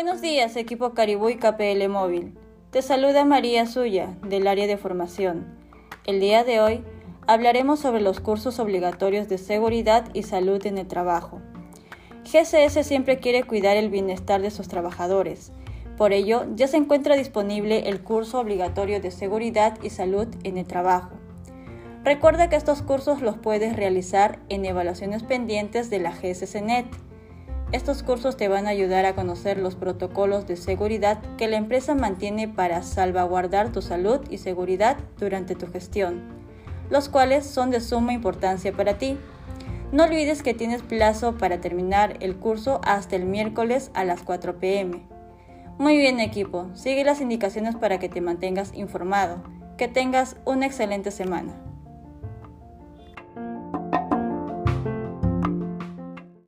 Buenos días, equipo Caribú y KPL Móvil. Te saluda María Suya, del área de formación. El día de hoy hablaremos sobre los cursos obligatorios de seguridad y salud en el trabajo. GCS siempre quiere cuidar el bienestar de sus trabajadores. Por ello, ya se encuentra disponible el curso obligatorio de seguridad y salud en el trabajo. Recuerda que estos cursos los puedes realizar en evaluaciones pendientes de la GSCNet. Estos cursos te van a ayudar a conocer los protocolos de seguridad que la empresa mantiene para salvaguardar tu salud y seguridad durante tu gestión, los cuales son de suma importancia para ti. No olvides que tienes plazo para terminar el curso hasta el miércoles a las 4 pm. Muy bien equipo, sigue las indicaciones para que te mantengas informado. Que tengas una excelente semana.